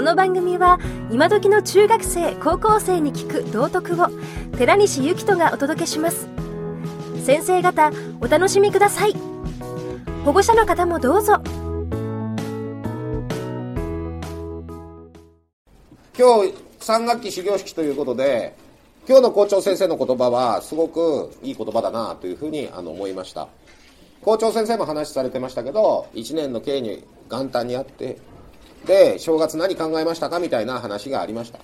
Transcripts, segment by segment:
この番組は今時の中学生高校生に聞く道徳を寺西幸人がお届けします。先生方お楽しみください。保護者の方もどうぞ。今日3学期始業式ということで今日の校長先生の言葉はすごくいい言葉だなというふうにあの思いました。校長先生も話されてましたけど1年の経に元旦にあってで正月何考えましたかみたいな話がありました。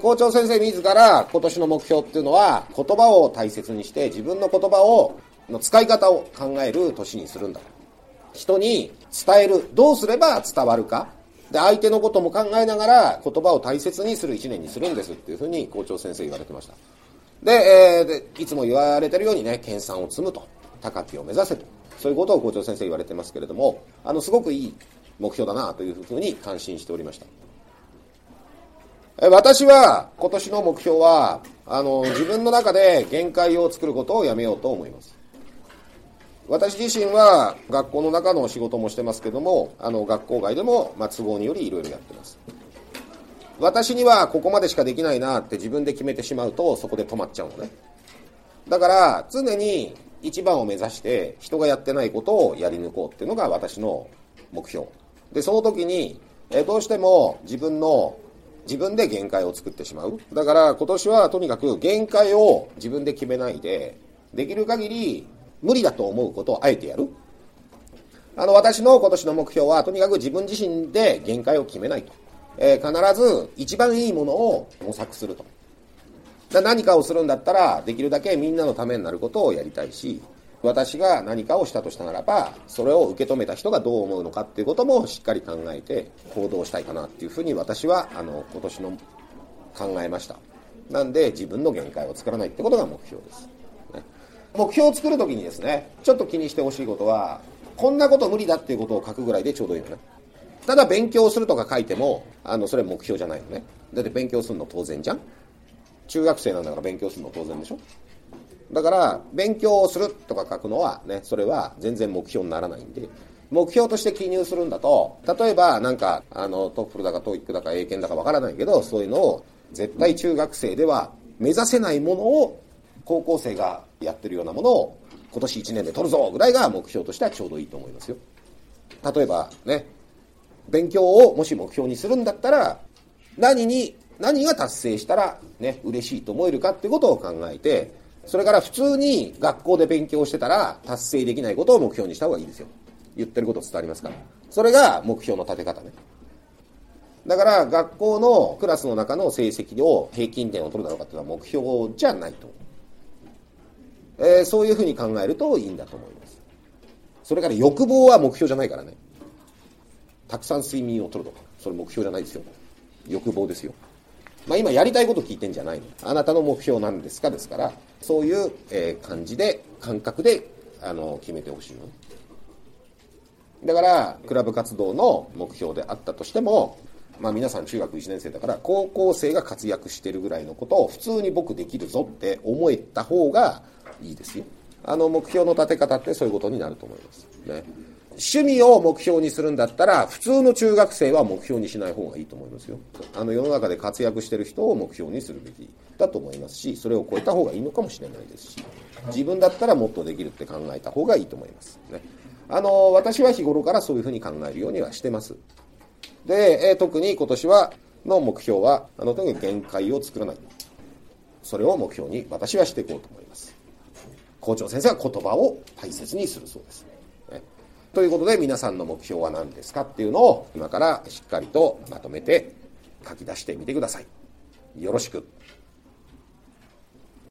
校長先生自ら今年の目標っていうのは言葉を大切にして自分の言葉をの使い方を考える年にするんだ。人に伝える。どうすれば伝わるか。で相手のことも考えながら言葉を大切にする一年にするんです。っていうふうに校長先生言われてました。で,、えー、でいつも言われてるようにね研鑽を積むと。高きを目指せと。そういうことを校長先生言われてますけれどもあのすごくいい目標だなというふうに感心しておりました。私は今年の目標はあの自分の中で限界を作ることをやめようと思います。私自身は学校の中の仕事もしてますけどもあの学校外でも、まあ、都合によりいろいろやってます。私にはここまでしかできないなって自分で決めてしまうとそこで止まっちゃうのね。だから常に一番を目指して人がやってないことをやり抜こうっていうのが私の目標。でその時にえどうしても自分の自分で限界を作ってしまう。だから今年はとにかく限界を自分で決めないでできる限り無理だと思うことをあえてやる。あの私の今年の目標はとにかく自分自身で限界を決めないと、えー、必ず一番いいものを模索すると。何かをするんだったらできるだけみんなのためになることをやりたいし私が何かをしたとしたならばそれを受け止めた人がどう思うのかっていうこともしっかり考えて行動したいかなっていうふうに私はあの今年の考えました。なんで自分の限界を作らないってことが目標です。ね。目標を作るときにですね、ちょっと気にしてほしいことは、こんなこと無理だっていうことを書くぐらいでちょうどいいのね。ただ勉強するとか書いても、あの、それ目標じゃないのね。だって勉強するの当然じゃん。中学生なんだから勉強するの当然でしょ。だから、勉強をするとか書くのはね、それは全然目標にならないんで、目標として記入するんだと、例えばなんか、あの、 TOEFL だか TOEIC だか英検だかわからないけど、そういうのを絶対中学生では目指せないものを高校生がやってるようなものを今年1年で取るぞぐらいが目標としてはちょうどいいと思いますよ。例えばね勉強をもし目標にするんだったら何に何が達成したらね嬉しいと思えるかってことを考えてそれから普通に学校で勉強してたら達成できないことを目標にした方がいいですよ。言ってること伝わりますから。それが目標の立て方ね。だから学校のクラスの中の成績を平均点を取るだろうかっていうのは目標じゃないと。えー、そういうふうに考えるといいんだと思います。それから欲望は目標じゃないからね。たくさん睡眠をとるとか。それ目標じゃないですよ。欲望ですよ。まあ今やりたいこと聞いてんじゃないの。あなたの目標なんですか？ですからそういう、え、感じで感覚であの決めてほしいの。だからクラブ活動の目標であったとしてもまあ皆さん中学1年生だから高校生が活躍してるぐらいのことを普通に僕できるぞって思えた方がいいですよ。あの目標の立て方ってそういうことになると思います。ね。趣味を目標にするんだったら普通の中学生は目標にしない方がいいと思いますよ。あの世の中で活躍してる人を目標にするべきだと思いますしそれを超えた方がいいのかもしれないですし自分だったらもっとできるって考えた方がいいと思います。ね。あの私は日頃からそういうふうに考えるようにはしてます。で、え特に今年はの目標はあのとにかく限界を作らない。それを目標に私はしていこうと思います。校長先生は言葉を大切にするそうです。ということで皆さんの目標は何ですかっていうのを今からしっかりとまとめて書き出してみてください。よろしく。